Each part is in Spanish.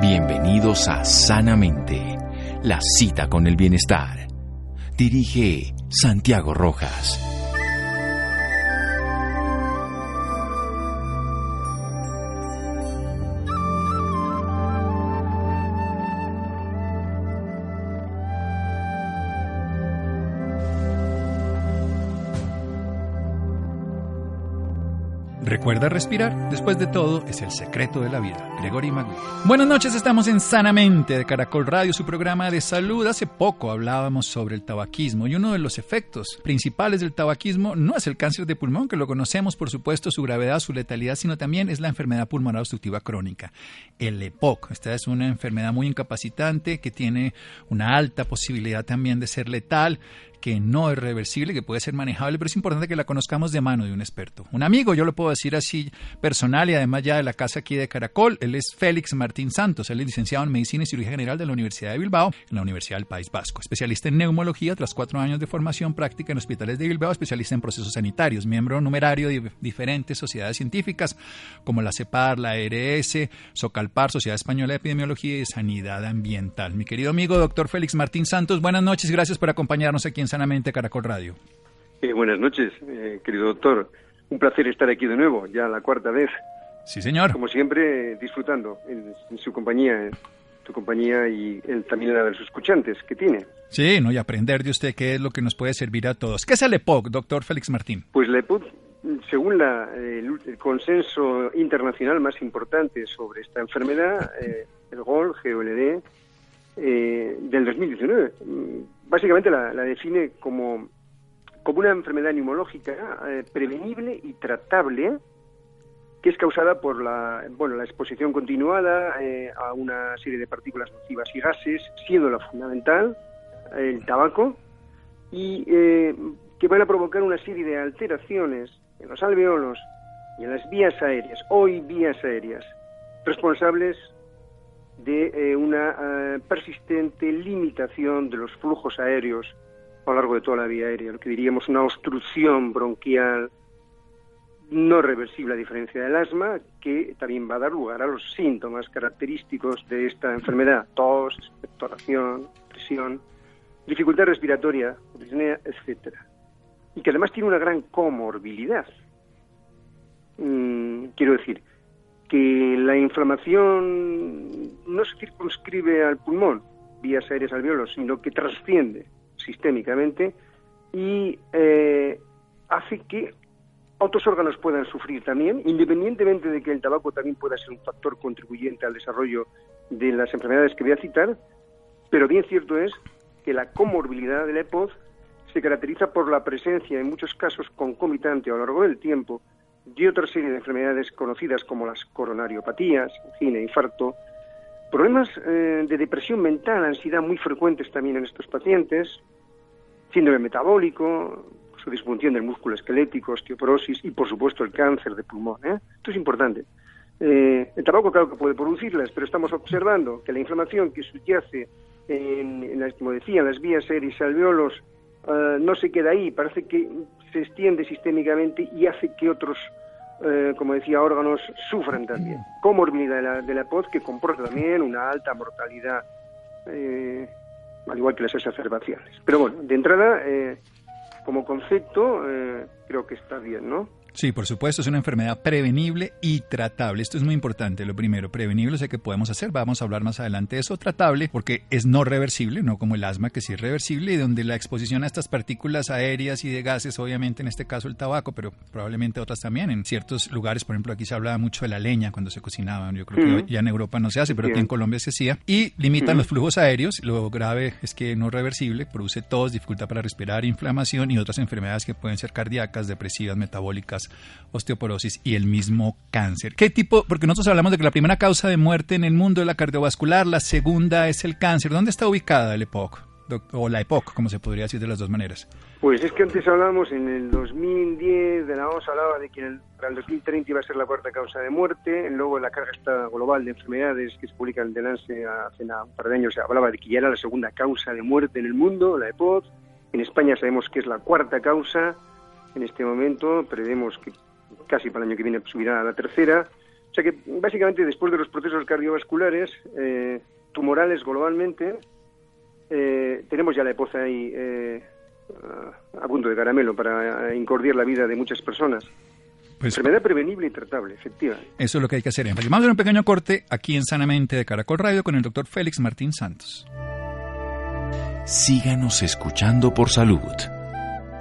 Bienvenidos a Sanamente, la cita con el bienestar. Dirige Santiago Rojas. Recuerda respirar. Después de todo, es el secreto de la vida. Gregory Maguire. Buenas noches, estamos en Sanamente de Caracol Radio, su programa de salud. Hace poco hablábamos sobre el tabaquismo y uno de los efectos principales del tabaquismo no es el cáncer de pulmón, que lo conocemos, por supuesto, su gravedad, su letalidad, sino también es la enfermedad pulmonar obstructiva crónica, el EPOC. Esta es una enfermedad muy incapacitante que tiene una alta posibilidad también de ser letal que no es reversible, que puede ser manejable, pero es importante que la conozcamos de mano de un experto. Un amigo, yo lo puedo decir así personal y además ya de la casa aquí de Caracol, él es Félix Martín Santos, él es licenciado en Medicina y Cirugía General de la Universidad de Bilbao, en la Universidad del País Vasco, especialista en neumología tras cuatro años de formación práctica en hospitales de Bilbao, especialista en procesos sanitarios, miembro numerario de diferentes sociedades científicas como la CEPAR, la ERS, SOCALPAR, Sociedad Española de Epidemiología y Sanidad Ambiental. Mi querido amigo doctor Félix Martín Santos, buenas noches, gracias por acompañarnos aquí en Sanamente Caracol Radio. Eh, buenas noches, eh, querido doctor. Un placer estar aquí de nuevo, ya la cuarta vez. Sí, señor. Como siempre, disfrutando en, en su compañía, en tu compañía y el, también la de los escuchantes que tiene. Sí, ¿no? y aprender de usted qué es lo que nos puede servir a todos. ¿Qué es el EPOC, doctor Félix Martín? Pues la EPOC, según la, el, el, consenso internacional más importante sobre esta enfermedad, eh, el GOL, GOLD, eh, del 2019, básicamente la, la define como, como una enfermedad neumológica eh, prevenible y tratable que es causada por la, bueno, la exposición continuada eh, a una serie de partículas nocivas y gases, siendo la fundamental el tabaco, y eh, que van a provocar una serie de alteraciones en los alveolos y en las vías aéreas, hoy vías aéreas, responsables de eh, una eh, persistente limitación de los flujos aéreos a lo largo de toda la vía aérea, lo que diríamos una obstrucción bronquial no reversible a diferencia del asma, que también va a dar lugar a los síntomas característicos de esta enfermedad, tos, expectoración, presión, dificultad respiratoria, disnea, etcétera. Y que además tiene una gran comorbilidad. Mm, quiero decir, que la inflamación no se circunscribe al pulmón, vías aéreas alveolos, sino que trasciende sistémicamente y eh, hace que otros órganos puedan sufrir también, independientemente de que el tabaco también pueda ser un factor contribuyente al desarrollo de las enfermedades que voy a citar, pero bien cierto es que la comorbilidad de la EPOZ se caracteriza por la presencia, en muchos casos concomitante a lo largo del tiempo, de otra serie de enfermedades conocidas como las coronariopatías, angina, infarto, problemas eh, de depresión mental, ansiedad muy frecuentes también en estos pacientes, síndrome metabólico, su disfunción del músculo esquelético, osteoporosis y, por supuesto, el cáncer de pulmón. ¿eh? Esto es importante. Eh, el tabaco, claro que puede producirlas, pero estamos observando que la inflamación que subyace, en, las, como decía, las vías aéreas y alveolos, uh, no se queda ahí, parece que se extiende sistémicamente y hace que otros, eh, como decía, órganos sufran también. Comorbilidad de la, de la POD que comporta también una alta mortalidad, eh, al igual que las exacerbaciones. Pero bueno, de entrada, eh, como concepto, eh, creo que está bien, ¿no? Sí, por supuesto, es una enfermedad prevenible y tratable. Esto es muy importante. Lo primero, prevenible, sé que podemos hacer, vamos a hablar más adelante de eso. Tratable, porque es no reversible, no como el asma, que sí es reversible, y donde la exposición a estas partículas aéreas y de gases, obviamente en este caso el tabaco, pero probablemente otras también, en ciertos lugares, por ejemplo, aquí se hablaba mucho de la leña cuando se cocinaba. Yo creo que ya en Europa no se hace, pero aquí en Colombia se hacía. Y limitan los flujos aéreos. Lo grave es que no reversible, produce tos, dificultad para respirar, inflamación y otras enfermedades que pueden ser cardíacas, depresivas, metabólicas osteoporosis y el mismo cáncer. ¿Qué tipo? Porque nosotros hablamos de que la primera causa de muerte en el mundo es la cardiovascular, la segunda es el cáncer. ¿Dónde está ubicada el EPOC? O la EPOC, como se podría decir de las dos maneras. Pues es que antes hablábamos en el 2010 de la OMS hablaba de que para el 2030 iba a ser la cuarta causa de muerte, luego la carga global de enfermedades que se publica en el Lance hace un par de años se hablaba de que ya era la segunda causa de muerte en el mundo, la EPOC. En España sabemos que es la cuarta causa en este momento, prevemos que casi para el año que viene subirá a la tercera. O sea que básicamente después de los procesos cardiovasculares, eh, tumorales globalmente, eh, tenemos ya la EPOZA ahí eh, a punto de caramelo para incordiar la vida de muchas personas. Pues, Enfermedad prevenible y tratable, efectivamente. Eso es lo que hay que hacer. Vamos a hacer un pequeño corte aquí en Sanamente de Caracol Radio con el doctor Félix Martín Santos. Síganos escuchando por salud.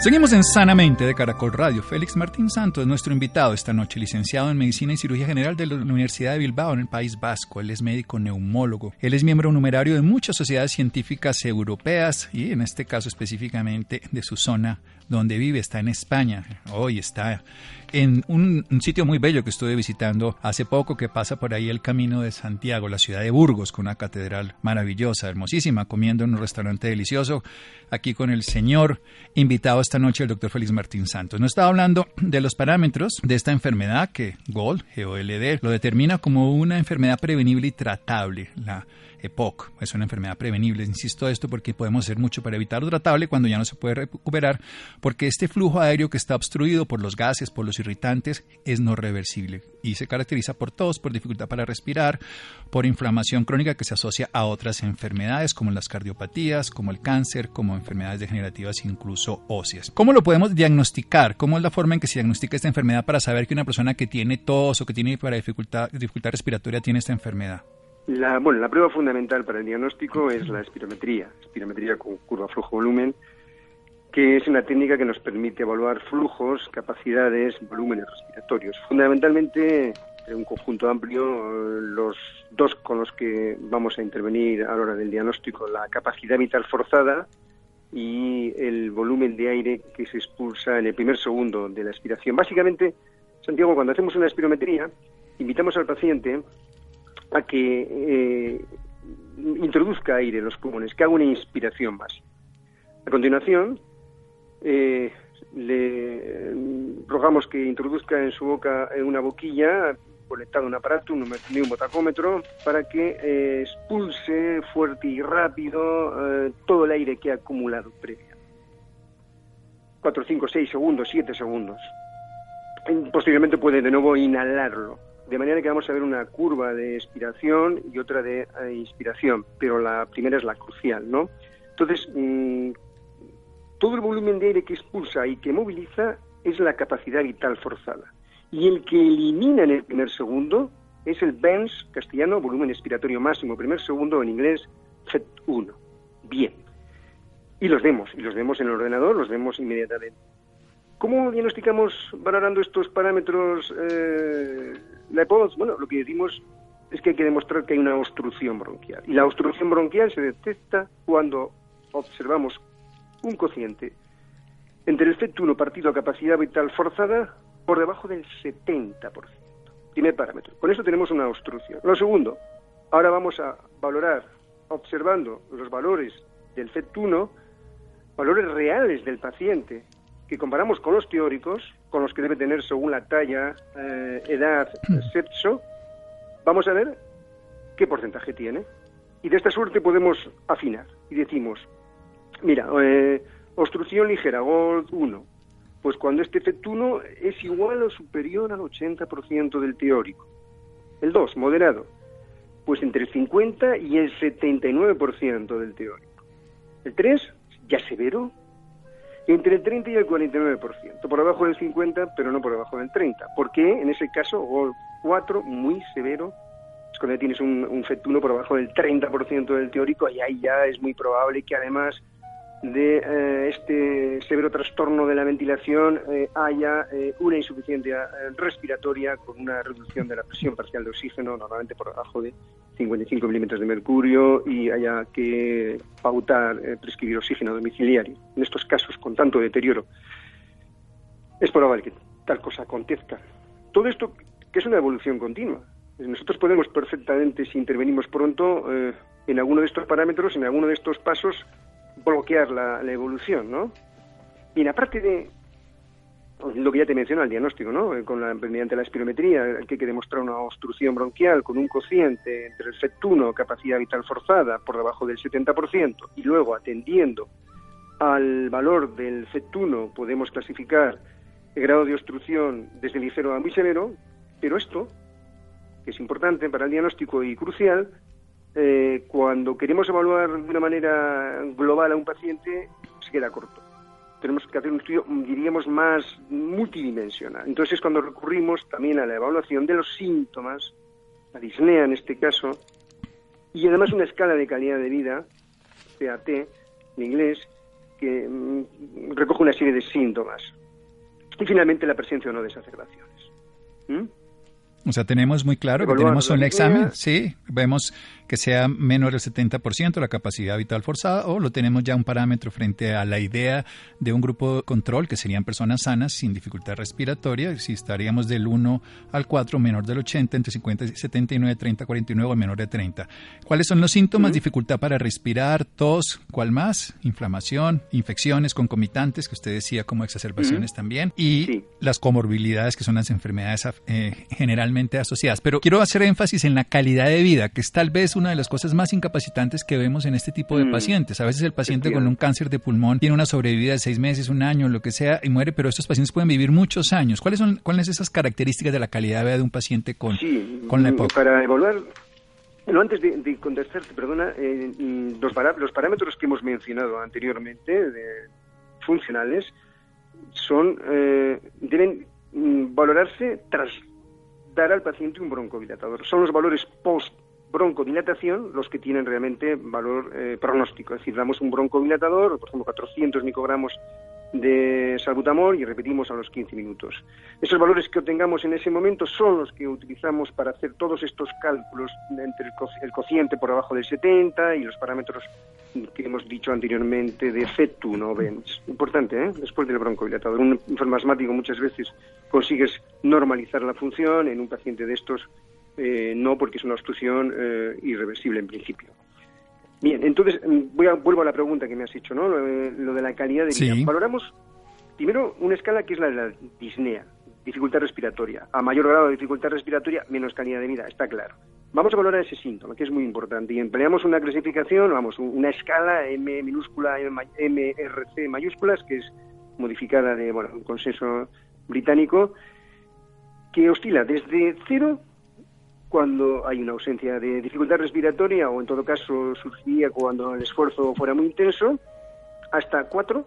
Seguimos en Sanamente de Caracol Radio. Félix Martín Santos es nuestro invitado esta noche, licenciado en Medicina y Cirugía General de la Universidad de Bilbao en el País Vasco. Él es médico neumólogo. Él es miembro numerario de muchas sociedades científicas europeas y en este caso específicamente de su zona donde vive, está en España, hoy está en un, sitio muy bello que estuve visitando hace poco que pasa por ahí el camino de Santiago, la ciudad de Burgos, con una catedral maravillosa, hermosísima, comiendo en un restaurante delicioso, aquí con el señor invitado esta noche, el doctor Félix Martín Santos. Nos estaba hablando de los parámetros de esta enfermedad que GOL, GOLD, lo determina como una enfermedad prevenible y tratable. La EPOC. Es una enfermedad prevenible. Insisto esto porque podemos hacer mucho para evitar lo tratable cuando ya no se puede recuperar, porque este flujo aéreo que está obstruido por los gases, por los irritantes, es no reversible y se caracteriza por tos, por dificultad para respirar, por inflamación crónica que se asocia a otras enfermedades como las cardiopatías, como el cáncer, como enfermedades degenerativas, incluso óseas. ¿Cómo lo podemos diagnosticar? ¿Cómo es la forma en que se diagnostica esta enfermedad para saber que una persona que tiene tos o que tiene dificultad, dificultad respiratoria tiene esta enfermedad? La, bueno, la prueba fundamental para el diagnóstico es la espirometría, espirometría con curva flujo-volumen, que es una técnica que nos permite evaluar flujos, capacidades, volúmenes respiratorios. Fundamentalmente, en un conjunto amplio, los dos con los que vamos a intervenir a la hora del diagnóstico, la capacidad vital forzada y el volumen de aire que se expulsa en el primer segundo de la expiración. Básicamente, Santiago, cuando hacemos una espirometría, invitamos al paciente a que eh, introduzca aire en los pulmones, que haga una inspiración más. A continuación, eh, le rogamos que introduzca en su boca una boquilla conectado un aparato, un neumotacómetro, para que eh, expulse fuerte y rápido todo el aire que ha acumulado previa. 4, 5, 6 segundos, 7 segundos. Posteriormente puede de nuevo inhalarlo de manera que vamos a ver una curva de expiración y otra de eh, inspiración, pero la primera es la crucial, ¿no? Entonces, mm, todo el volumen de aire que expulsa y que moviliza es la capacidad vital forzada. Y el que elimina en el primer segundo es el BENS, castellano, volumen expiratorio máximo, primer segundo, en inglés, FET1. Bien. Y los vemos, y los vemos en el ordenador, los vemos inmediatamente. ¿Cómo diagnosticamos valorando estos parámetros eh, la EPOS? Bueno, lo que decimos es que hay que demostrar que hay una obstrucción bronquial. Y la obstrucción bronquial se detecta cuando observamos un cociente entre el FET1 partido a capacidad vital forzada por debajo del 70%. Primer parámetro. Con eso tenemos una obstrucción. Lo segundo, ahora vamos a valorar, observando los valores del FET1, valores reales del paciente que comparamos con los teóricos, con los que debe tener según la talla, eh, edad, sexo, vamos a ver qué porcentaje tiene. Y de esta suerte podemos afinar. y decimos, mira, eh, obstrucción ligera, GOLD 1, pues cuando este efecto 1 es igual o superior al 80% del teórico. El 2, moderado, pues entre el 50 y el 79% del teórico. El 3, ya severo, entre el 30 y el 49%, por debajo del 50, pero no por debajo del 30. ¿Por qué? En ese caso, GOLD 4, muy severo, es cuando tienes un, un FET1 por debajo del 30% del teórico, y ahí ya es muy probable que además de eh, este severo trastorno de la ventilación eh, haya eh, una insuficiencia respiratoria con una reducción de la presión parcial de oxígeno, normalmente por debajo de 55 milímetros de mercurio, y haya que pautar, prescribir oxígeno domiciliario. En estos casos, con tanto deterioro, es probable que tal cosa acontezca. Todo esto que es una evolución continua. Nosotros podemos perfectamente, si intervenimos pronto, en alguno de estos parámetros, en alguno de estos pasos, bloquear la, evolución, ¿no? Y aparte de lo que ya te mencioné, el diagnóstico, ¿no? Con la, mediante la espirometría, que hay que demostrar una obstrucción bronquial con un cociente entre el FET1, capacidad vital forzada, por debajo del 70%, y luego atendiendo al valor del FET1 podemos clasificar el grado de obstrucción desde ligero a muy severo, pero esto, que es importante para el diagnóstico y crucial, eh, cuando queremos evaluar de una manera global a un paciente, se queda corto. Tenemos que hacer un estudio, diríamos, más multidimensional. Entonces es cuando recurrimos también a la evaluación de los síntomas, la disnea en este caso, y además una escala de calidad de vida, PAT, en inglés, que mm, recoge una serie de síntomas. Y finalmente la presencia o no de exacerbaciones. ¿Mm? O sea, tenemos muy claro que tenemos un examen, sí, vemos que sea menor del 70% la capacidad vital forzada o lo tenemos ya un parámetro frente a la idea de un grupo control que serían personas sanas sin dificultad respiratoria, si estaríamos del 1 al 4, menor del 80, entre 50 y 79, 30, 49 o menor de 30. ¿Cuáles son los síntomas? Dificultad para respirar, tos, ¿cuál más? Inflamación, infecciones concomitantes, que usted decía como exacerbaciones también, y las comorbilidades que son las enfermedades eh, generalmente asociadas. Pero quiero hacer énfasis en la calidad de vida, que es tal vez una de las cosas más incapacitantes que vemos en este tipo de mm. pacientes. A veces el paciente con un cáncer de pulmón tiene una sobrevida de seis meses, un año, lo que sea, y muere, pero estos pacientes pueden vivir muchos años. ¿Cuáles son cuáles esas características de la calidad de vida de un paciente con, con la época? Para evaluar no, antes de, contestarte, perdona, eh, los, los, parámetros que hemos mencionado anteriormente, de, funcionales, son eh, deben mm, valorarse tras dar al paciente un broncodilatador. Son los valores post broncodilatación los que tienen realmente valor eh, pronóstico. Es decir, damos un broncodilatador, por ejemplo, 400 microgramos de salbutamol y repetimos a los 15 minutos. Esos valores que obtengamos en ese momento son los que utilizamos para hacer todos estos cálculos entre el, cociente por abajo del 70 y los parámetros que hemos dicho anteriormente de FET1 VENS. Importante, ¿eh? Después del broncodilatador. Un informático muchas veces consigues normalizar la función en un paciente de estos eh, no porque es una obstrucción eh, irreversible en principio. Bien, entonces mm, voy a, vuelvo a la pregunta que me has hecho, ¿no? Lo, de la calidad de vida. Valoramos primero una escala que es la de la disnea, dificultad respiratoria. A mayor grado de dificultad respiratoria, menos calidad de vida, está claro. Vamos a valorar ese síntoma, que es muy importante. Y empleamos una clasificación, vamos, una escala M minúscula, MRC mayúsculas, que es modificada de, bueno, un consenso británico, que oscila desde cero cuando hay una ausencia de dificultad respiratoria o en todo caso surgiría cuando el esfuerzo fuera muy intenso, hasta cuatro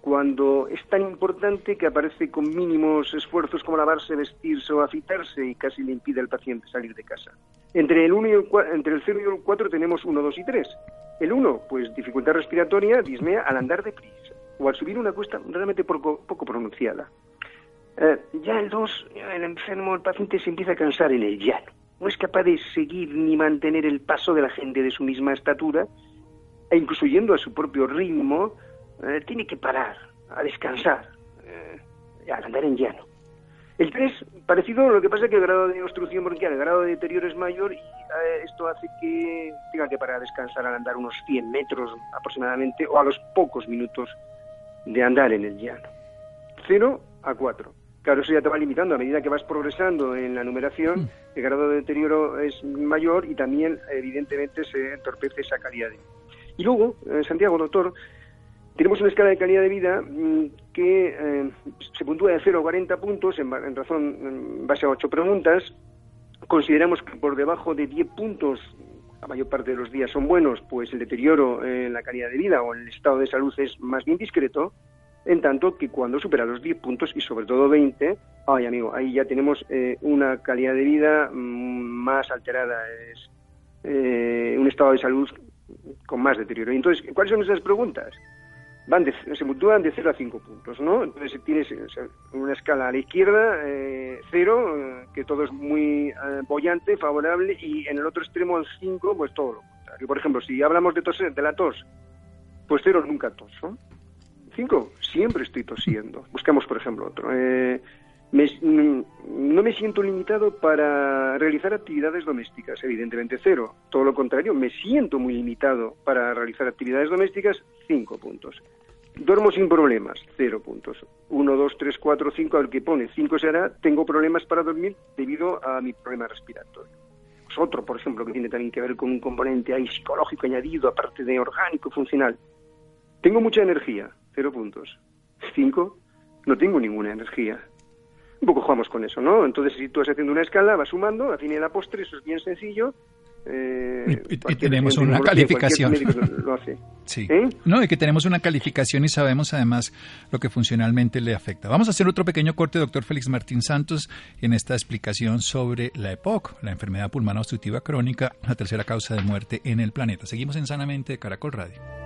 cuando es tan importante que aparece con mínimos esfuerzos como lavarse, vestirse o afitarse y casi le impide al paciente salir de casa. Entre el, uno y el, entre el 0 y el 4 tenemos 1, 2 y 3. El 1, pues dificultad respiratoria, disnea al andar deprisa o al subir una cuesta realmente poco, poco pronunciada. Eh, ya el 2, el enfermo, el paciente se empieza a cansar en el llano no es capaz de seguir ni mantener el paso de la gente de su misma estatura, e incluso yendo a su propio ritmo, eh, tiene que parar, a descansar, eh, al andar en llano. El 3, parecido, lo que pasa es que el grado de obstrucción bronquial, el grado de deterioro es mayor y eh, esto hace que tenga que parar a descansar al andar unos 100 metros aproximadamente o a los pocos minutos de andar en el llano. 0 a 4. Claro, eso ya te va limitando. A medida que vas progresando en la numeración, mm. el grado de deterioro es mayor y también, evidentemente, se entorpece esa calidad. Y luego, eh, Santiago, doctor, tenemos una escala de calidad de vida mm, que eh, se puntúa de 0 a 40 puntos en, razón, en base a 8 preguntas. Consideramos que por debajo de 10 puntos, la mayor parte de los días son buenos, pues el deterioro en la calidad de vida o el estado de salud es más bien discreto. En tanto que cuando supera los 10 puntos y sobre todo 20, ay amigo, ahí ya tenemos eh, una calidad de vida mm, más alterada, es eh, un estado de salud con más deterioro. Entonces, ¿cuáles son esas preguntas? Van se puntúan de 0 a 5 puntos, ¿no? Entonces tienes una escala a la izquierda, eh, 0, que todo es muy bollante, favorable, y en el otro extremo, al 5, pues todo lo contrario. Por ejemplo, si hablamos de, tos, de la tos, pues 0 nunca tos, ¿no? Cinco, siempre estoy tosiendo. Buscamos, por ejemplo, otro. Eh, no me siento limitado para realizar actividades domésticas, evidentemente cero. Todo lo contrario, me siento muy limitado para realizar actividades domésticas, cinco puntos. Duermo sin problemas, cero puntos. Uno, dos, tres, cuatro, cinco, al que pone cinco será, tengo problemas para dormir debido a mi problema respiratorio. Es otro, por ejemplo, que tiene también que ver con un componente ahí psicológico añadido, aparte de orgánico, funcional. Tengo mucha energía, cero puntos. Cinco, no tengo ninguna energía. Un poco jugamos con eso, ¿no? Entonces, si tú vas haciendo una escala, vas sumando, al fin y la postre, eso es bien sencillo. Eh, y, tenemos una calificación. Lo hace. Sí. ¿Eh? No, y que tenemos una calificación y sabemos además lo que funcionalmente le afecta. Vamos a hacer otro pequeño corte, doctor Félix Martín Santos, en esta explicación sobre la EPOC, la enfermedad pulmonar obstructiva crónica, la tercera causa de muerte en el planeta. Seguimos en Sanamente de Caracol Radio.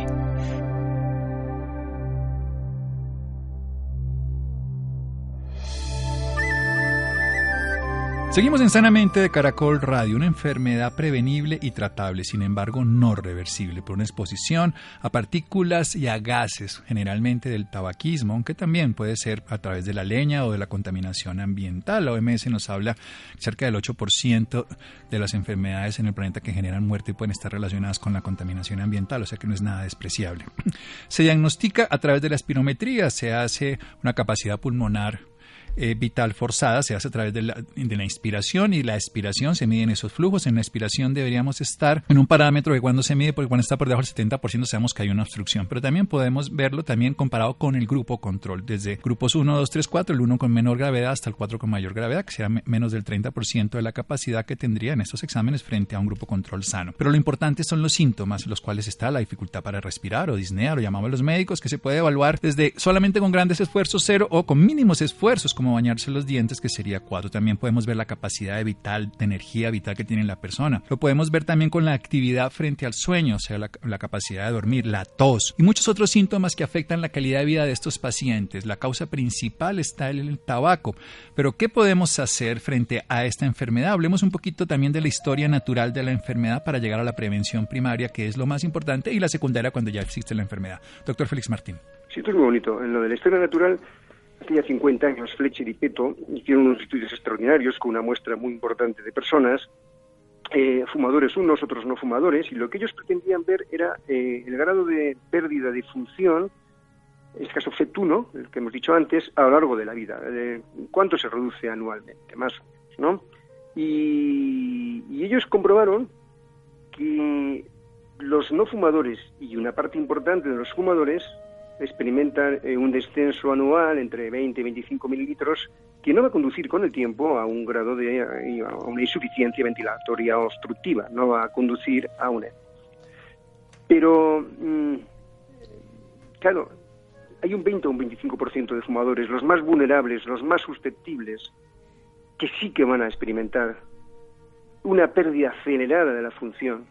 Seguimos en Sanamente de Caracol Radio, una enfermedad prevenible y tratable, sin embargo no reversible por una exposición a partículas y a gases, generalmente del tabaquismo, aunque también puede ser a través de la leña o de la contaminación ambiental. La OMS nos habla cerca del 8% de las enfermedades en el planeta que generan muerte y pueden estar relacionadas con la contaminación ambiental, o sea que no es nada despreciable. Se diagnostica a través de la espirometría, se hace una capacidad pulmonar eh, vital forzada se hace a través de la, de la, inspiración y la expiración se miden esos flujos. En la expiración deberíamos estar en un parámetro que cuando se mide, porque cuando está por debajo del 70% sabemos que hay una obstrucción. Pero también podemos verlo también comparado con el grupo control, desde grupos 1, 2, 3, 4, el 1 con menor gravedad hasta el 4 con mayor gravedad, que será menos del 30% de la capacidad que tendría en estos exámenes frente a un grupo control sano. Pero lo importante son los síntomas, los cuales está la dificultad para respirar o disnea, lo llamamos los médicos, que se puede evaluar desde solamente con grandes esfuerzos cero o con mínimos esfuerzos como bañarse los dientes, que sería 4. También podemos ver la capacidad de vital, de energía vital que tiene la persona. Lo podemos ver también con la actividad frente al sueño, o sea, la, capacidad de dormir, la tos y muchos otros síntomas que afectan la calidad de vida de estos pacientes. La causa principal está en el tabaco. Pero, ¿qué podemos hacer frente a esta enfermedad? Hablemos un poquito también de la historia natural de la enfermedad para llegar a la prevención primaria, que es lo más importante, y la secundaria cuando ya existe la enfermedad. Doctor Félix Martín. Sí, esto es muy bonito. En lo de la historia natural, Hace ya 50 años, Fletcher y Peto hicieron unos estudios extraordinarios con una muestra muy importante de personas, eh, fumadores unos, otros no fumadores, y lo que ellos pretendían ver era eh, el grado de pérdida de función, en este caso FET1, el que hemos dicho antes, a lo largo de la vida. ¿Cuánto se reduce anualmente? Más o menos, ¿no? Y ellos comprobaron que los no fumadores y una parte importante de los fumadores experimentan eh, un descenso anual entre 20 y 25 mililitros que no va a conducir con el tiempo a un grado de una insuficiencia ventilatoria obstructiva, no va a conducir a una. Pero, mm, claro, hay un 20 o un 25% de fumadores, los más vulnerables, los más susceptibles, que sí que van a experimentar una pérdida acelerada de la función.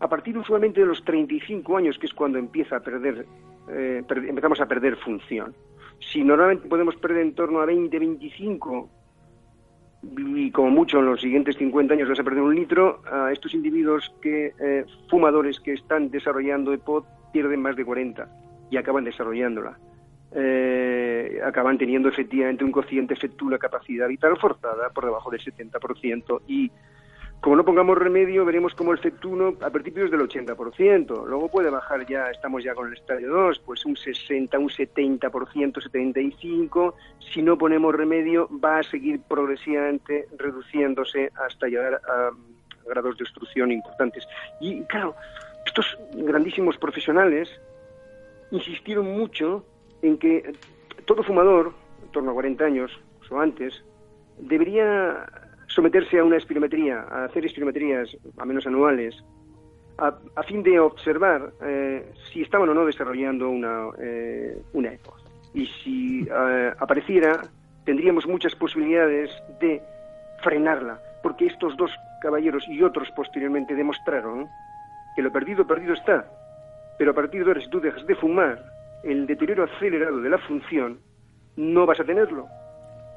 A partir usualmente de los 35 años, que es cuando empieza a perder eh, empezamos a perder función. Si normalmente podemos perder en torno a 20, 25 y como mucho en los siguientes 50 años vas a perder un litro, a estos individuos que eh, fumadores que están desarrollando EPOD pierden más de 40 y acaban desarrollándola. Eh, acaban teniendo efectivamente un cociente efecto una capacidad vital forzada por debajo del 70% y como no pongamos remedio, veremos como el FET1 a principios del 80%. Luego puede bajar ya, estamos ya con el estadio 2, pues un 60, un 70%, 75%. Si no ponemos remedio, va a seguir progresivamente reduciéndose hasta llegar a grados de obstrucción importantes. Y claro, estos grandísimos profesionales insistieron mucho en que todo fumador, en torno a 40 años o antes, debería someterse a una espirometría, a hacer espirometrías a menos anuales, a, fin de observar eh, si estaban o no desarrollando una, eh, una. Y si eh, apareciera, tendríamos muchas posibilidades de frenarla, porque estos dos caballeros y otros posteriormente demostraron que lo perdido, perdido está. Pero a partir de ahora, si tú dejas de fumar, el deterioro acelerado de la función, no vas a tenerlo.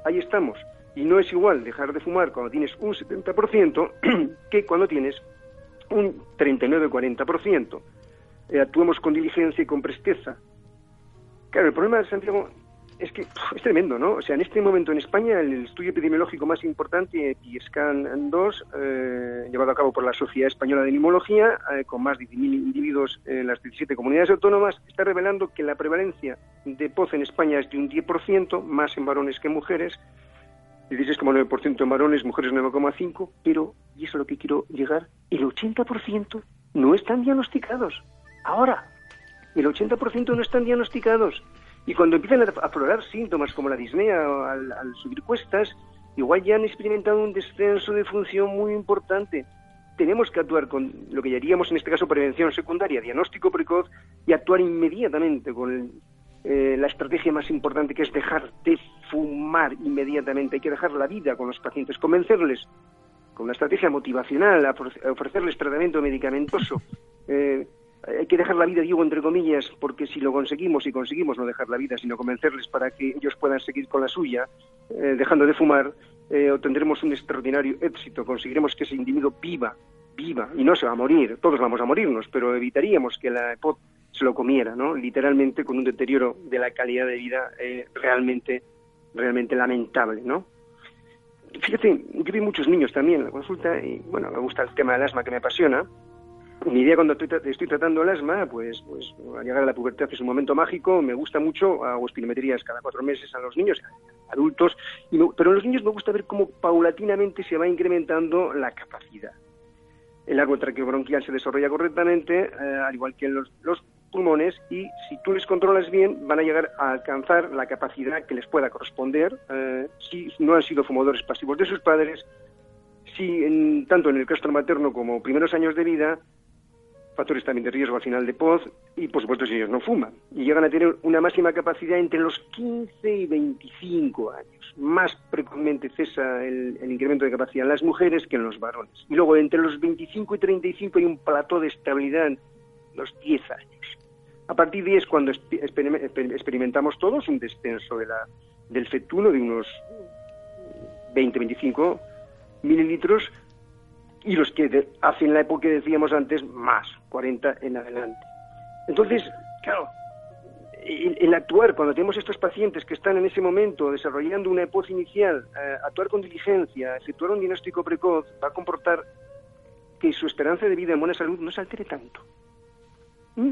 Ahí estamos. Y no es igual dejar de fumar cuando tienes un 70% que cuando tienes un 39-40%. Eh, actuemos con diligencia y con presteza. Claro, el problema de Santiago es que es tremendo, ¿no? O sea, en este momento en España el estudio epidemiológico más importante, PISCAN 2, eh, llevado a cabo por la Sociedad Española de Neumología, eh, con más de 10.000 individuos en las 17 comunidades autónomas, está revelando que la prevalencia de POZ en España es de un 10%, más en varones que en mujeres, 16,9% en varones, mujeres 9,5%, pero, y eso es lo que quiero llegar, el 80% no están diagnosticados. Ahora, el 80% no están diagnosticados. Y cuando empiezan a aflorar síntomas como la disnea al, al subir cuestas, igual ya han experimentado un descenso de función muy importante. Tenemos que actuar con lo que llamaríamos en este caso prevención secundaria, diagnóstico precoz y actuar inmediatamente con el eh, la estrategia más importante que es dejar de fumar inmediatamente. Hay que dejar la vida con los pacientes, convencerles con una estrategia motivacional, ofrecerles tratamiento medicamentoso. Eh, hay que dejar la vida, digo, entre comillas, porque si lo conseguimos y conseguimos no dejar la vida, sino convencerles para que ellos puedan seguir con la suya, eh, dejando de fumar, obtendremos un extraordinario éxito. Conseguiremos que ese individuo viva, viva, y no se va a morir. Todos vamos a morirnos, pero evitaríamos que la se lo comiera, ¿no? Literalmente con un deterioro de la calidad de vida eh, realmente, realmente lamentable, ¿no? Fíjate, yo vi muchos niños también en la consulta y, bueno, me gusta el tema del asma que me apasiona. Mi idea cuando estoy, tratando el asma, pues, pues al llegar a la pubertad es un momento mágico, me gusta mucho, hago espirometrías cada cuatro meses a los niños, adultos, pero en los niños me gusta ver cómo paulatinamente se va incrementando la capacidad. El árbol traqueobronquial se desarrolla correctamente, eh, al igual que los, los pulmones y si tú les controlas bien van a llegar a alcanzar la capacidad que les pueda corresponder eh, si no han sido fumadores pasivos de sus padres, si en, tanto en el caso materno como primeros años de vida, factores también de riesgo al final de POZ y por supuesto si ellos no fuman y llegan a tener una máxima capacidad entre los 15 y 25 años. Más precozmente cesa el, incremento de capacidad en las mujeres que en los varones. Y luego entre los 25 y 35 hay un plató de estabilidad los 10 años. A partir de ahí es cuando experimentamos todos un descenso de la, del fetuno de unos 20-25 mililitros y los que hacen la época que decíamos antes más, 40 en adelante. Entonces, claro, el, actuar cuando tenemos estos pacientes que están en ese momento desarrollando una EPOZ inicial, eh, actuar con diligencia, efectuar un diagnóstico precoz, va a comportar que su esperanza de vida en buena salud no se altere tanto. ¿Mm?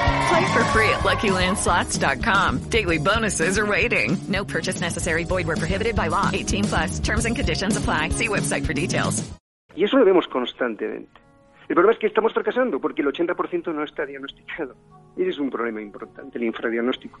Play for free at LuckyLandSlots.com. Daily bonuses are waiting. No purchase necessary. Void where prohibited by law. 18 plus. Terms and conditions apply. See website for details. Y eso lo vemos constantemente. El problema es que estamos fracasando porque el 80% no está diagnosticado. Y es un problema importante, el infradiagnóstico.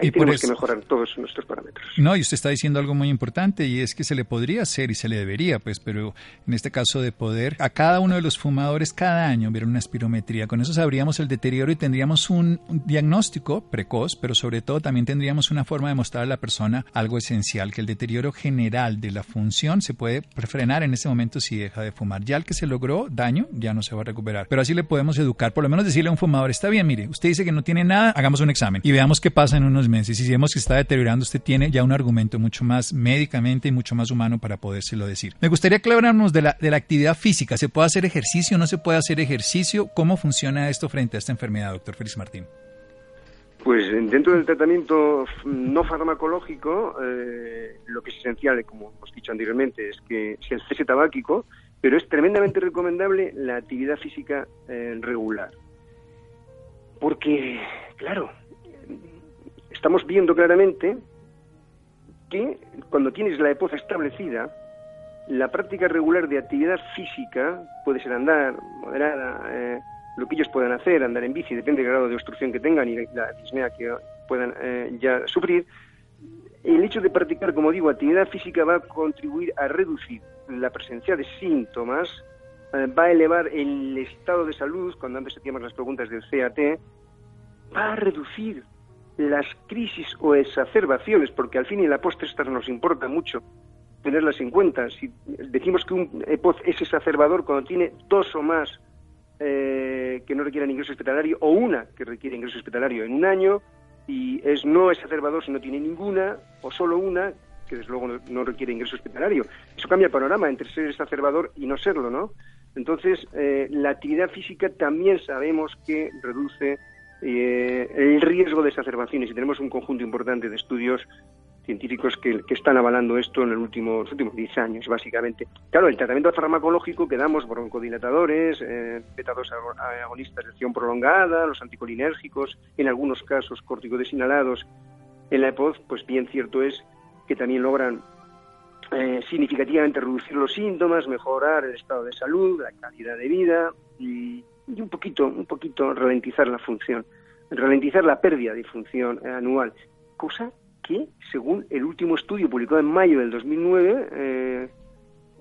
Ahí tenemos que mejorar todos nuestros parámetros. No, y usted está diciendo algo muy importante y es que se le podría hacer y se le debería, pues, pero en este caso de poder a cada uno de los fumadores cada año ver una espirometría. Con eso sabríamos el deterioro y tendríamos un, diagnóstico precoz, pero sobre todo también tendríamos una forma de mostrar a la persona algo esencial, que el deterioro general de la función se puede frenar en ese momento si deja de fumar. Ya el que se logró daño, ya no se va a recuperar. Pero así le podemos educar, por lo menos decirle a un fumador, está bien, mire, usted dice que no tiene nada, hagamos un examen y veamos qué pasa en unos meses. Y si vemos que está deteriorando, usted tiene ya un argumento mucho más médicamente y mucho más humano para podérselo decir. Me gustaría aclararnos de la, de la actividad física. ¿Se puede hacer ejercicio? ¿No se puede hacer ejercicio? ¿Cómo funciona esto frente a esta enfermedad, doctor Félix Martín? Pues dentro del tratamiento no farmacológico, eh, lo que es esencial, como hemos dicho anteriormente, es que el cese tabáquico, pero es tremendamente recomendable la actividad física eh, regular. Porque, claro, estamos viendo claramente que cuando tienes la EPOZ establecida, la práctica regular de actividad física puede ser andar, moderada, eh, lo que ellos puedan hacer, andar en bici, depende del grado de obstrucción que tengan y la disnea que puedan eh, ya sufrir, el hecho de practicar, como digo, actividad física va a contribuir a reducir la presencia de síntomas, va a elevar el estado de salud, cuando antes hacíamos las preguntas del CAT, va a reducir las crisis o exacerbaciones, porque al fin y la postre estas nos importa mucho tenerlas en cuenta. Si decimos que un EPOZ es exacerbador cuando tiene dos o más eh, que no requieran ingreso hospitalario o una que requiere ingreso hospitalario en un año y es no exacerbador si no tiene ninguna o solo una que desde luego no, requiere ingreso hospitalario. Eso cambia el panorama entre ser exacerbador y no serlo, ¿no? Entonces, eh, la actividad física también sabemos que reduce eh, el riesgo de exacerbaciones y tenemos un conjunto importante de estudios científicos que, están avalando esto en los últimos 10 años, básicamente. Claro, el tratamiento farmacológico que damos, broncodilatadores, eh, beta-2 agonistas de acción prolongada, los anticolinérgicos, en algunos casos corticoides inhalados en la EPOZ, pues bien cierto es que también logran eh, significativamente reducir los síntomas, mejorar el estado de salud, la calidad de vida y, y un poquito, un poquito ralentizar la función, ralentizar la pérdida de función anual, cosa que, según el último estudio publicado en mayo del 2009, eh,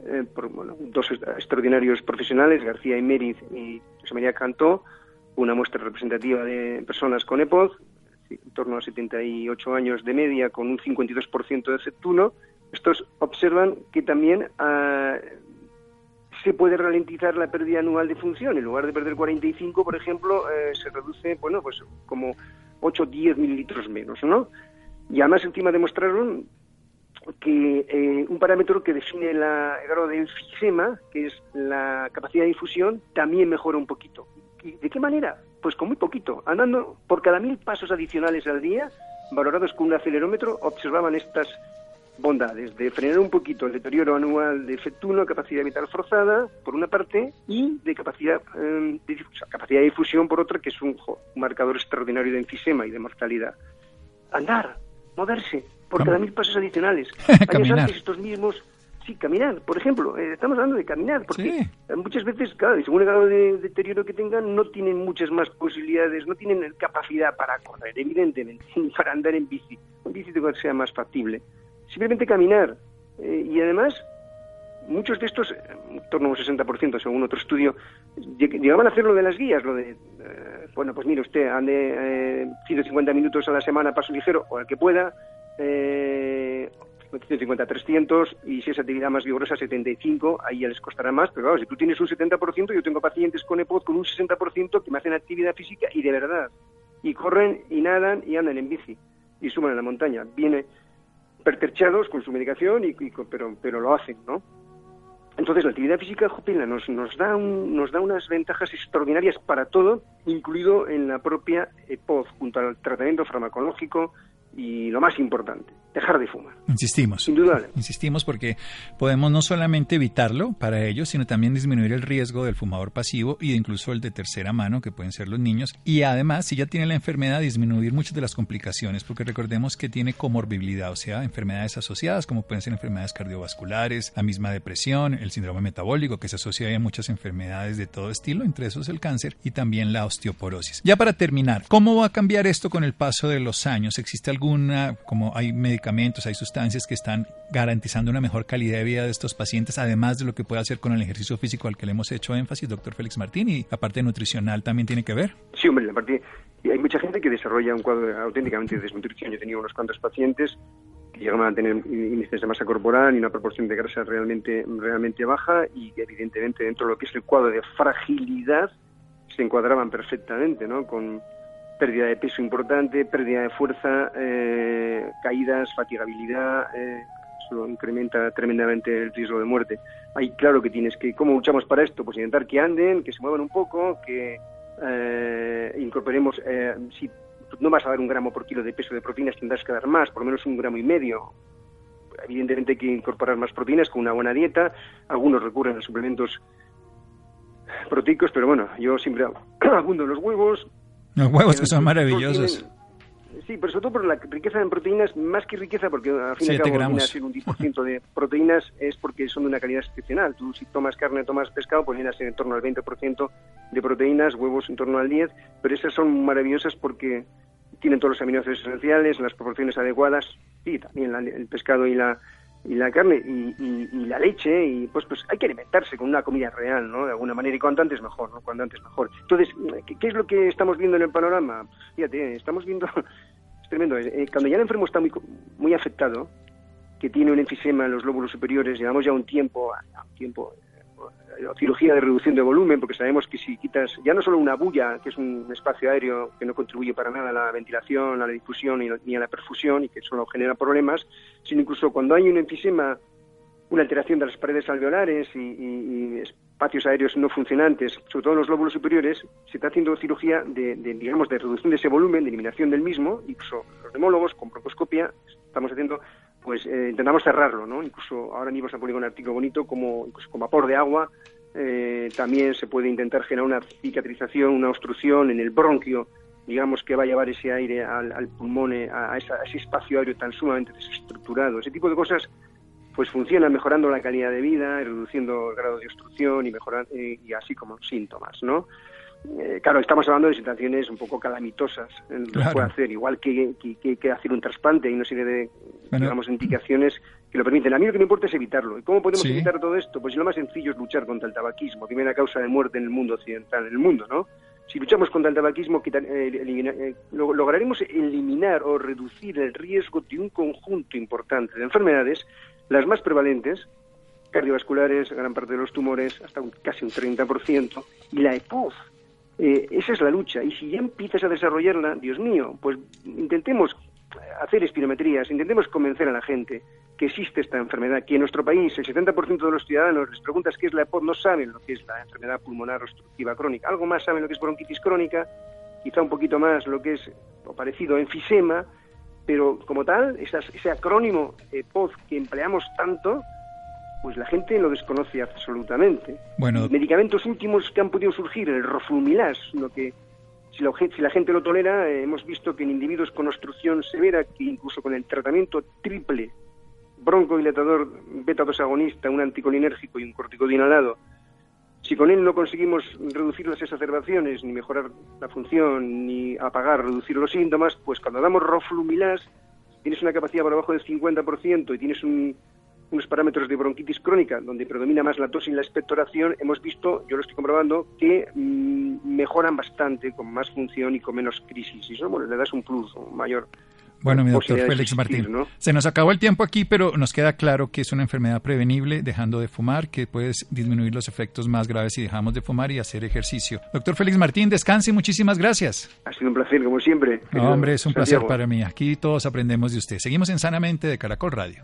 eh, por dos extraordinarios profesionales, García Mériz y José María Cantó, una muestra representativa de personas con EPOZ, en torno a 78 años de media, con un 52% de CET1, estos observan que también ah, se puede ralentizar la pérdida anual de función. En lugar de perder 45, por ejemplo, eh, se reduce, bueno, pues como 8 o 10 mililitros menos, ¿no? Y además encima demostraron que eh, un parámetro que define el grado de enfisema, que es la capacidad de difusión, también mejora un poquito. ¿De qué manera? Pues con muy poquito. Andando por cada mil pasos adicionales al día, valorados con un acelerómetro, observaban estas bondades de frenar un poquito el deterioro anual de FET1, capacidad vital forzada, por una parte, y de capacidad, eh, de, capacidad de difusión, por otra, que es un marcador extraordinario de enfisema y de mortalidad. Andar, moverse por cada mil pasos adicionales. Años antes estos mismos Sí, caminar, por ejemplo. Eh, estamos hablando de caminar, porque muchas veces, claro, según el grado de deterioro que tengan, no tienen muchas más posibilidades, no tienen capacidad para correr, evidentemente, ni para andar en bici. Un bici sea más factible. Simplemente caminar. Eh, y además, muchos de estos, en torno a un 60%, según otro estudio, llegaban a hacer lo de las guías, lo de, eh, bueno, pues mire usted, ande 150 minutos a la semana paso ligero, o el que pueda, eh, 150 300 y si es actividad más vigorosa 75, ahí ya les costará más, pero claro, si tú tienes un 70%, yo tengo pacientes con EPOD con un 60% que me hacen actividad física y de verdad, y corren y nadan y andan en bici y suman a la montaña. Viene perterchados con su medicación, y, pero, pero lo hacen, ¿no? Entonces, la actividad física, Jopila, nos, nos, da nos da unas ventajas extraordinarias para todo, incluido en la propia EPOD, junto al tratamiento farmacológico, y lo más importante, dejar de fumar. Insistimos. Indudable. Insistimos porque podemos no solamente evitarlo para ellos, sino también disminuir el riesgo del fumador pasivo y incluso el de tercera mano, que pueden ser los niños. Y además, si ya tiene la enfermedad, disminuir muchas de las complicaciones, porque recordemos que tiene comorbilidad, o sea, enfermedades asociadas, como pueden ser enfermedades cardiovasculares, la misma depresión, el síndrome metabólico, que se asocia a muchas enfermedades de todo estilo, entre esos el cáncer y también la osteoporosis. Ya para terminar, ¿cómo va a cambiar esto con el paso de los años? ¿Existe algún como hay medicamentos, hay sustancias que están garantizando una mejor calidad de vida de estos pacientes, además de lo que puede hacer con el ejercicio físico al que le hemos hecho énfasis, doctor Félix Martín, y la parte nutricional también tiene que ver. Sí, hombre, la parte... hay mucha gente que desarrolla un cuadro auténticamente de desnutrición. Yo tenido unos cuantos pacientes que llegaban a tener índices de masa corporal y una proporción de grasa realmente, realmente baja y que evidentemente dentro de lo que es el cuadro de fragilidad se encuadraban perfectamente, ¿no? Con pérdida de peso importante, pérdida de fuerza, eh, caídas, fatigabilidad, eh, eso incrementa tremendamente el riesgo de muerte. Ahí claro que tienes que, ¿cómo luchamos para esto? Pues intentar que anden, que se muevan un poco, que eh, incorporemos, eh, si no vas a dar un gramo por kilo de peso de proteínas, tendrás que dar más, por lo menos un gramo y medio. Evidentemente hay que incorporar más proteínas con una buena dieta. Algunos recurren a suplementos proteicos, pero bueno, yo siempre abundo en los huevos. Los huevos que son maravillosos. Sí, pero sobre todo por la riqueza en proteínas, más que riqueza, porque al fin y al cabo viene a ser un 10% de proteínas, es porque son de una calidad excepcional. Tú si tomas carne, tomas pescado, pues viene a ser en torno al 20% de proteínas, huevos en torno al 10%, pero esas son maravillosas porque tienen todos los aminoácidos esenciales, las proporciones adecuadas, y también el pescado y la y la carne y, y, la leche y pues pues hay que alimentarse con una comida real no de alguna manera y cuanto antes mejor no cuanto antes mejor. Entonces qué, es lo que estamos viendo en el panorama fíjate estamos viendo es tremendo eh, cuando ya el enfermo está muy muy afectado que tiene un enfisema en los lóbulos superiores llevamos ya un tiempo un tiempo cirugía de reducción de volumen, porque sabemos que si quitas ya no solo una bulla, que es un espacio aéreo que no contribuye para nada a la ventilación, a la difusión ni a la perfusión y que solo genera problemas, sino incluso cuando hay un enfisema, una alteración de las paredes alveolares y, espacios aéreos no funcionantes, sobre todo en los lóbulos superiores, se está haciendo cirugía de, digamos, de reducción de ese volumen, de eliminación del mismo, incluso los demólogos con broncoscopia estamos haciendo pues eh, intentamos cerrarlo, ¿no? Incluso ahora mismo se ha publicado un artículo bonito como con vapor de agua eh, también se puede intentar generar una cicatrización, una obstrucción en el bronquio, digamos que va a llevar ese aire al, pulmón, eh, a, ese espacio aéreo tan sumamente desestructurado. Ese tipo de cosas pues funcionan mejorando la calidad de vida, reduciendo el grado de obstrucción y mejorando y así como síntomas, ¿no? Eh, claro, estamos hablando de situaciones un poco calamitosas. Eh, puede hacer, igual que, que, hacer un trasplante y una serie de digamos, indicaciones que lo permiten. A mí lo que me importa es evitarlo. ¿Y cómo podemos evitar todo esto? Pues lo más sencillo es luchar contra el tabaquismo, primera causa de muerte en el mundo occidental, en el mundo, ¿no? Si luchamos contra el tabaquismo, eh, lograremos eliminar o reducir el riesgo de un conjunto importante de enfermedades, las más prevalentes, cardiovasculares, gran parte de los tumores, hasta casi un 30%, y la EPOZ, eh, esa es la lucha. Y si ya empiezas a desarrollarla, Dios mío, pues intentemos hacer espirometrías, intentemos convencer a la gente que existe esta enfermedad, que en nuestro país el 70% de los ciudadanos les preguntas qué es la EPOD, no saben lo que es la enfermedad pulmonar obstructiva crónica. Algo más saben lo que es bronquitis crónica, quizá un poquito más lo que es o parecido a enfisema, pero como tal, ese acrónimo EPOD que empleamos tanto, pues la gente lo desconoce absolutamente. Bueno, medicamentos últimos que han podido surgir, el roflumilas, lo que si la, si la gente lo tolera, eh, hemos visto que en individuos con obstrucción severa, que incluso con el tratamiento triple, broncodilatador beta-2 agonista, un anticolinérgico y un corticodinalado, si con él no conseguimos reducir las exacerbaciones, ni mejorar la función, ni apagar, reducir los síntomas, pues cuando damos roflumilas, tienes una capacidad por debajo del 50% y tienes un, unos parámetros de bronquitis crónica donde predomina más la tos y la expectoración, hemos visto, yo lo estoy comprobando, que mm, mejoran bastante con más función y con menos crisis. Y eso bueno, le das un plus, mayor bueno, mi doctor Félix Martín, se nos acabó el tiempo aquí, pero nos queda claro que es una enfermedad prevenible dejando de fumar, que puedes disminuir los efectos más graves si dejamos de fumar y hacer ejercicio. Doctor Félix Martín, descanse y muchísimas gracias. Ha sido un placer, como siempre. hombre, es un placer para mí. Aquí todos aprendemos de usted. Seguimos en Sanamente de Caracol Radio.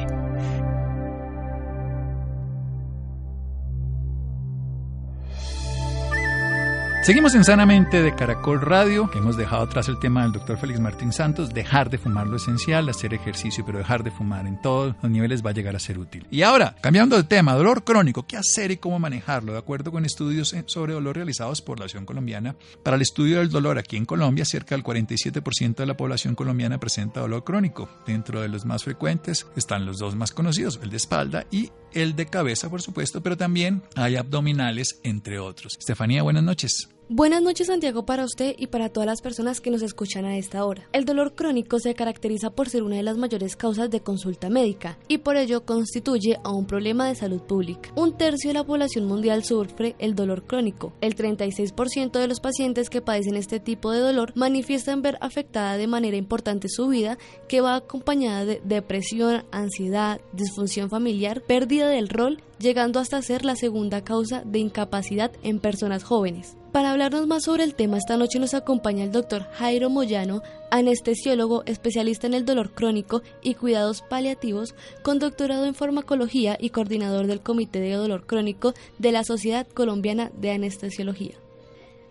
Seguimos en Sanamente de Caracol Radio, que hemos dejado atrás el tema del doctor Félix Martín Santos, dejar de fumar lo esencial, hacer ejercicio, pero dejar de fumar en todos los niveles va a llegar a ser útil. Y ahora, cambiando de tema, dolor crónico, ¿qué hacer y cómo manejarlo? De acuerdo con estudios sobre dolor realizados por la Asociación Colombiana, para el estudio del dolor aquí en Colombia, cerca del 47% de la población colombiana presenta dolor crónico. Dentro de los más frecuentes están los dos más conocidos, el de espalda y el de cabeza, por supuesto, pero también hay abdominales, entre otros. Estefanía, buenas noches. Buenas noches Santiago para usted y para todas las personas que nos escuchan a esta hora. El dolor crónico se caracteriza por ser una de las mayores causas de consulta médica y por ello constituye a un problema de salud pública. Un tercio de la población mundial sufre el dolor crónico. El 36% de los pacientes que padecen este tipo de dolor manifiestan ver afectada de manera importante su vida que va acompañada de depresión, ansiedad, disfunción familiar, pérdida del rol llegando hasta ser la segunda causa de incapacidad en personas jóvenes. Para hablarnos más sobre el tema, esta noche nos acompaña el doctor Jairo Moyano, anestesiólogo, especialista en el dolor crónico y cuidados paliativos, con doctorado en farmacología y coordinador del Comité de Dolor Crónico de la Sociedad Colombiana de Anestesiología.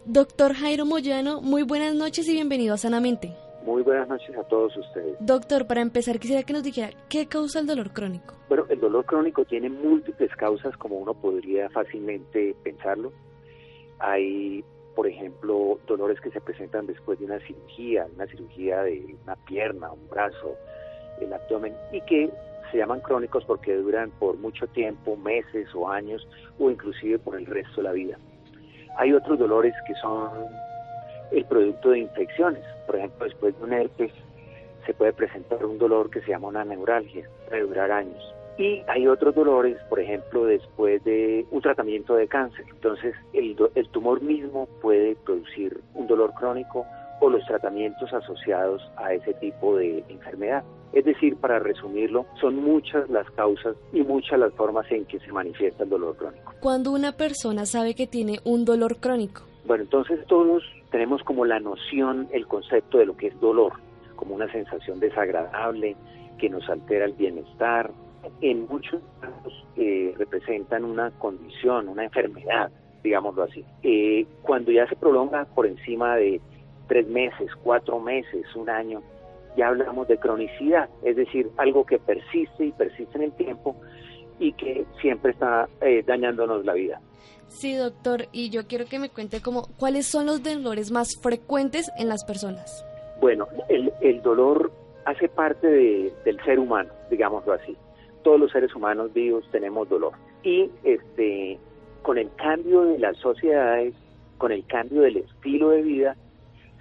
Doctor Jairo Moyano, muy buenas noches y bienvenido a Sanamente. Muy buenas noches a todos ustedes. Doctor, para empezar quisiera que nos dijera qué causa el dolor crónico. Bueno, el dolor crónico tiene múltiples causas como uno podría fácilmente pensarlo. Hay, por ejemplo, dolores que se presentan después de una cirugía, una cirugía de una pierna, un brazo, el abdomen, y que se llaman crónicos porque duran por mucho tiempo, meses o años, o inclusive por el resto de la vida. Hay otros dolores que son el producto de infecciones. Por ejemplo, después de un herpes se puede presentar un dolor que se llama una neuralgia, puede durar años. Y hay otros dolores, por ejemplo, después de un tratamiento de cáncer. Entonces, el, el tumor mismo puede producir un dolor crónico o los tratamientos asociados a ese tipo de enfermedad. Es decir, para resumirlo, son muchas las causas y muchas las formas en que se manifiesta el dolor crónico. Cuando una persona sabe que tiene un dolor crónico. Bueno, entonces todos tenemos como la noción, el concepto de lo que es dolor, como una sensación desagradable que nos altera el bienestar, en muchos casos eh, representan una condición, una enfermedad, digámoslo así. Eh, cuando ya se prolonga por encima de tres meses, cuatro meses, un año, ya hablamos de cronicidad, es decir, algo que persiste y persiste en el tiempo y que siempre está eh, dañándonos la vida. Sí, doctor, y yo quiero que me cuente como cuáles son los dolores más frecuentes en las personas. Bueno, el, el dolor hace parte de, del ser humano, digámoslo así todos los seres humanos vivos tenemos dolor. Y este, con el cambio de las sociedades, con el cambio del estilo de vida,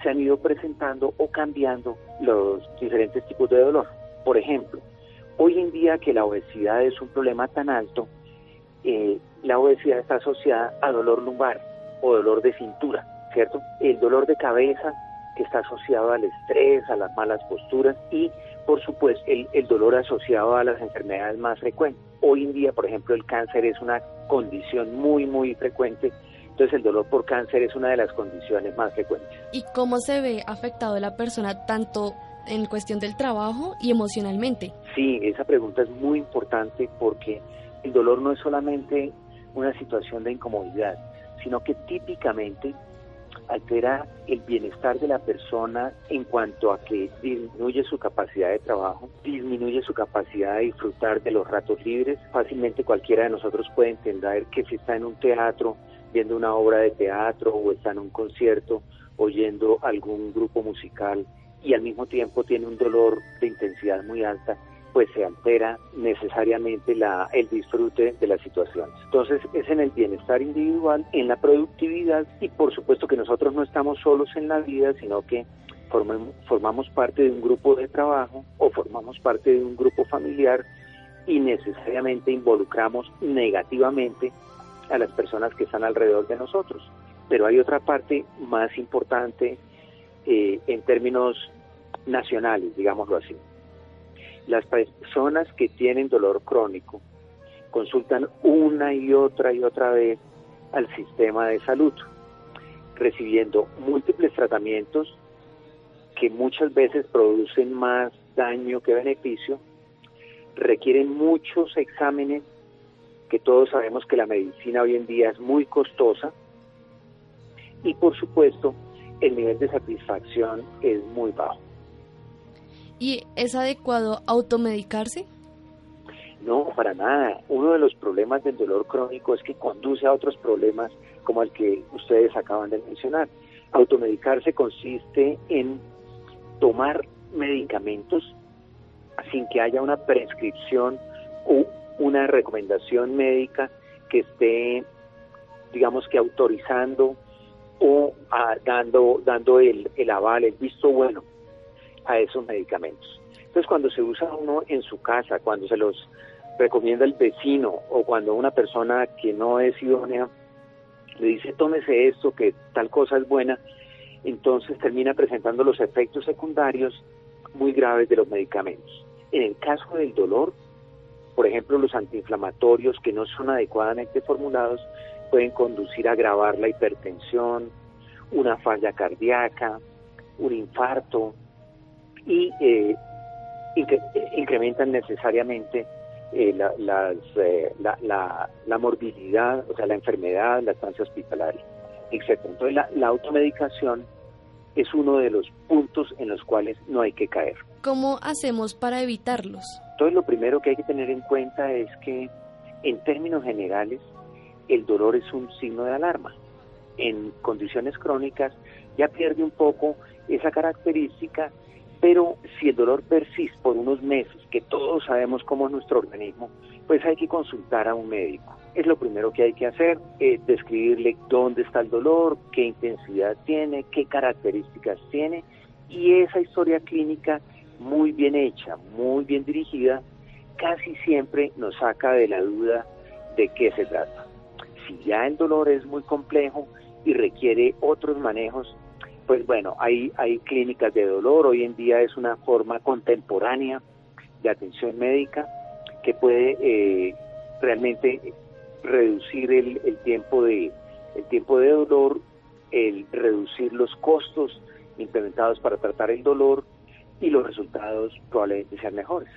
se han ido presentando o cambiando los diferentes tipos de dolor. Por ejemplo, hoy en día que la obesidad es un problema tan alto, eh, la obesidad está asociada a dolor lumbar o dolor de cintura, ¿cierto? El dolor de cabeza que está asociado al estrés, a las malas posturas y por supuesto, el, el, dolor asociado a las enfermedades más frecuentes. Hoy en día, por ejemplo, el cáncer es una condición muy, muy frecuente. Entonces, el dolor por cáncer es una de las condiciones más frecuentes. ¿Y cómo se ve afectado la persona tanto en cuestión del trabajo y emocionalmente? Sí, esa pregunta es muy importante porque el dolor no es solamente una situación de incomodidad, sino que típicamente altera el bienestar de la persona en cuanto a que disminuye su capacidad de trabajo, disminuye su capacidad de disfrutar de los ratos libres. Fácilmente cualquiera de nosotros puede entender que si está en un teatro, viendo una obra de teatro o está en un concierto, oyendo algún grupo musical y al mismo tiempo tiene un dolor de intensidad muy alta, pues se altera necesariamente la, el disfrute de las situaciones. Entonces es en el bienestar individual, en la productividad y por supuesto que nosotros no estamos solos en la vida, sino que formamos, formamos parte de un grupo de trabajo o formamos parte de un grupo familiar y necesariamente involucramos negativamente a las personas que están alrededor de nosotros. Pero hay otra parte más importante eh, en términos nacionales, digámoslo así las personas que tienen dolor crónico consultan una y otra y otra vez al sistema de salud, recibiendo múltiples tratamientos que muchas veces producen más daño que beneficio, requieren muchos exámenes, que todos sabemos que la medicina hoy en día es muy costosa, y por supuesto el nivel de satisfacción es muy bajo. ¿Y es adecuado automedicarse? No, para nada. Uno de los problemas del dolor crónico es que conduce a otros problemas como el que ustedes acaban de mencionar. Automedicarse consiste en tomar medicamentos sin que haya una prescripción o una recomendación médica que esté, digamos que autorizando o dando, dando el, el aval, el visto bueno a esos medicamentos. Entonces, cuando se usa uno en su casa, cuando se los recomienda el vecino o cuando una persona que no es idónea le dice tómese esto, que tal cosa es buena, entonces termina presentando los efectos secundarios muy graves de los medicamentos. En el caso del dolor, por ejemplo, los antiinflamatorios que no son adecuadamente formulados pueden conducir a agravar la hipertensión, una falla cardíaca, un infarto y eh, incrementan necesariamente eh, la, las, eh, la, la, la, morbilidad, o sea, la enfermedad, la estancia hospitalaria, etc. Entonces, la, la automedicación es uno de los puntos en los cuales no hay que caer. ¿Cómo hacemos para evitarlos? Entonces, lo primero que hay que tener en cuenta es que, en términos generales, el dolor es un signo de alarma. En condiciones crónicas ya pierde un poco esa característica pero si el dolor persiste por unos meses, que todos sabemos cómo es nuestro organismo, pues hay que consultar a un médico. Es lo primero que hay que hacer, eh, describirle dónde está el dolor, qué intensidad tiene, qué características tiene y esa historia clínica muy bien hecha, muy bien dirigida, casi siempre nos saca de la duda de qué se trata. Si ya el dolor es muy complejo y requiere otros manejos, pues bueno, hay, hay clínicas de dolor, hoy en día es una forma contemporánea de atención médica que puede eh, realmente reducir el, el, tiempo de, el tiempo de dolor, el reducir los costos implementados para tratar el dolor y los resultados probablemente sean mejores.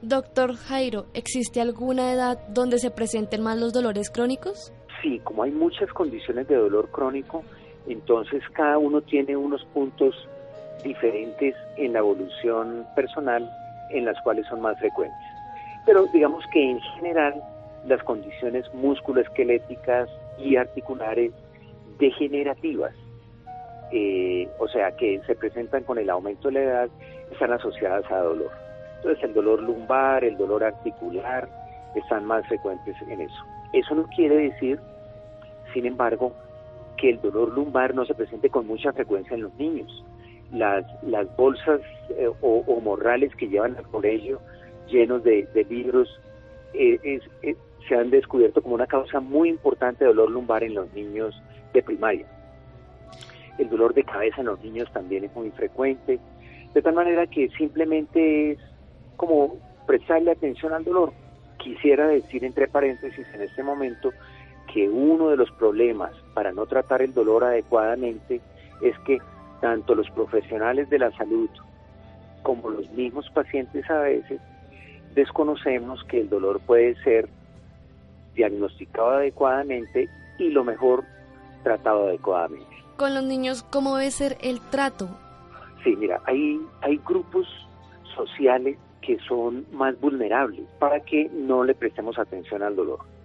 Doctor Jairo, ¿existe alguna edad donde se presenten más los dolores crónicos? Sí, como hay muchas condiciones de dolor crónico, entonces cada uno tiene unos puntos diferentes en la evolución personal en las cuales son más frecuentes. Pero digamos que en general las condiciones musculoesqueléticas y articulares degenerativas, eh, o sea, que se presentan con el aumento de la edad, están asociadas a dolor. Entonces el dolor lumbar, el dolor articular, están más frecuentes en eso. Eso no quiere decir, sin embargo, que el dolor lumbar no se presente con mucha frecuencia en los niños. Las, las bolsas eh, o, morrales que llevan al colegio llenos de, de libros eh, eh, se han descubierto como una causa muy importante de dolor lumbar en los niños de primaria. El dolor de cabeza en los niños también es muy frecuente, de tal manera que simplemente es como prestarle atención al dolor. Quisiera decir entre paréntesis en este momento que uno de los problemas para no tratar el dolor adecuadamente es que tanto los profesionales de la salud como los mismos pacientes a veces desconocemos que el dolor puede ser diagnosticado adecuadamente y lo mejor tratado adecuadamente. Con los niños, ¿cómo debe ser el trato? Sí, mira, hay, hay grupos sociales que son más vulnerables para que no le prestemos atención al dolor.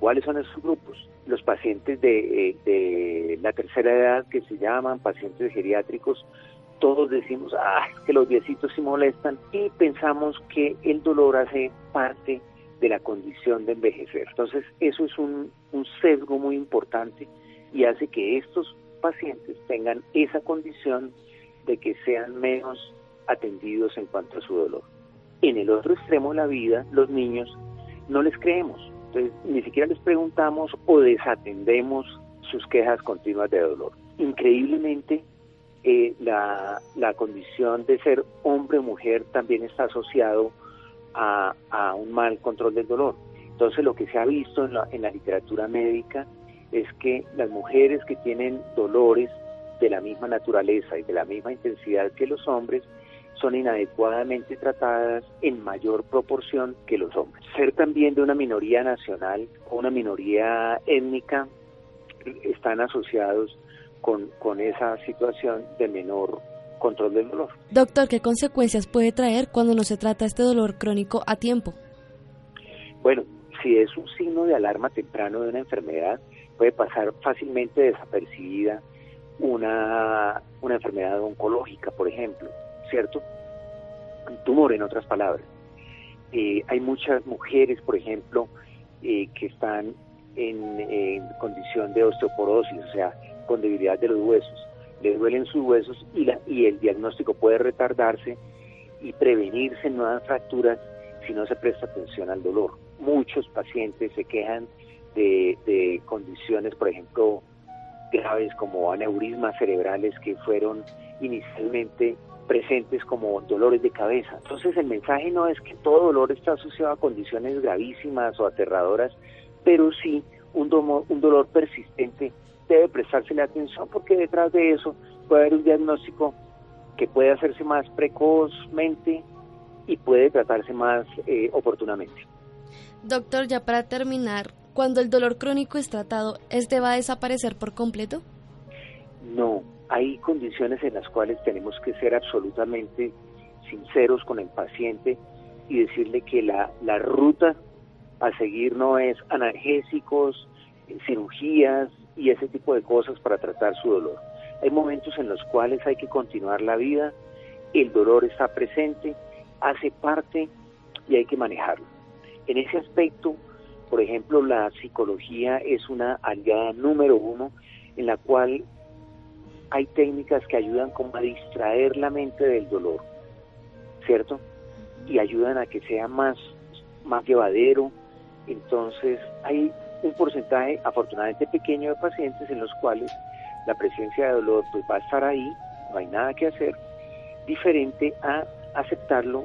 ¿Cuáles son esos grupos? Los pacientes de, eh, la tercera edad que se llaman pacientes geriátricos, todos decimos, ah, que los viecitos se molestan y pensamos que el dolor hace parte de la condición de envejecer. Entonces, eso es un, un sesgo muy importante y hace que estos pacientes tengan esa condición de que sean menos atendidos en cuanto a su dolor. En el otro extremo de la vida, los niños no les creemos. Entonces, ni siquiera les preguntamos o desatendemos sus quejas continuas de dolor. Increíblemente, eh, la, condición de ser hombre o mujer también está asociado a, un mal control del dolor. Entonces, lo que se ha visto en la, en la literatura médica es que las mujeres que tienen dolores de la misma naturaleza y de la misma intensidad que los hombres son inadecuadamente tratadas en mayor proporción que los hombres. Ser también de una minoría nacional o una minoría étnica están asociados con, con esa situación de menor control del dolor. Doctor, ¿qué consecuencias puede traer cuando no se trata este dolor crónico a tiempo? Bueno, si es un signo de alarma temprano de una enfermedad, puede pasar fácilmente desapercibida una, una enfermedad oncológica, por ejemplo ¿cierto? Tumor, en otras palabras. Eh, hay muchas mujeres, por ejemplo, eh, que están en, condición de osteoporosis, o sea, con debilidad de los huesos. Le duelen sus huesos y, la, y el diagnóstico puede retardarse y prevenirse nuevas fracturas si no se presta atención al dolor. Muchos pacientes se quejan de, de condiciones, por ejemplo, graves como aneurismas cerebrales que fueron inicialmente presentes como dolores de cabeza. Entonces el mensaje no es que todo dolor está asociado a condiciones gravísimas o aterradoras, pero sí un, un dolor persistente debe prestársele atención porque detrás de eso puede haber un diagnóstico que puede hacerse más precozmente y puede tratarse más eh, oportunamente. Doctor, ya para terminar, cuando el dolor crónico es tratado, ¿este va a desaparecer por completo? No, hay condiciones en las cuales tenemos que ser absolutamente sinceros con el paciente y decirle que la, la ruta a seguir no es analgésicos, cirugías y ese tipo de cosas para tratar su dolor. Hay momentos en los cuales hay que continuar la vida, el dolor está presente, hace parte y hay que manejarlo. En ese aspecto, por ejemplo, la psicología es una aliada número uno en la cual hay técnicas que ayudan como a distraer la mente del dolor, ¿cierto? Y ayudan a que sea más, más llevadero. Entonces, hay un porcentaje afortunadamente pequeño de pacientes en los cuales la presencia de dolor pues va a estar ahí, no hay nada que hacer, diferente a aceptarlo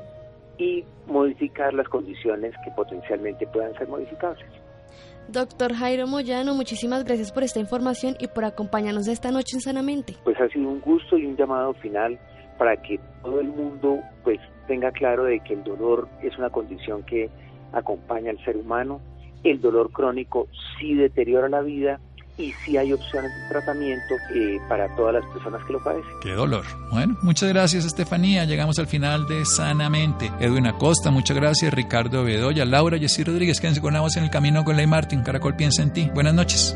y modificar las condiciones que potencialmente puedan ser modificables. Doctor Jairo Moyano, muchísimas gracias por esta información y por acompañarnos esta noche en Sanamente. Pues ha sido un gusto y un llamado final para que todo el mundo pues tenga claro de que el dolor es una condición que acompaña al ser humano. El dolor crónico sí deteriora la vida, y si hay opciones de tratamiento eh, para todas las personas que lo padecen. Qué dolor. Bueno, muchas gracias Estefanía. Llegamos al final de Sanamente. Edwin Acosta, muchas gracias. Ricardo Bedoya, Laura, Jessy Rodríguez, quédense con en el camino con Ley Martin. Caracol piensa en ti. Buenas noches.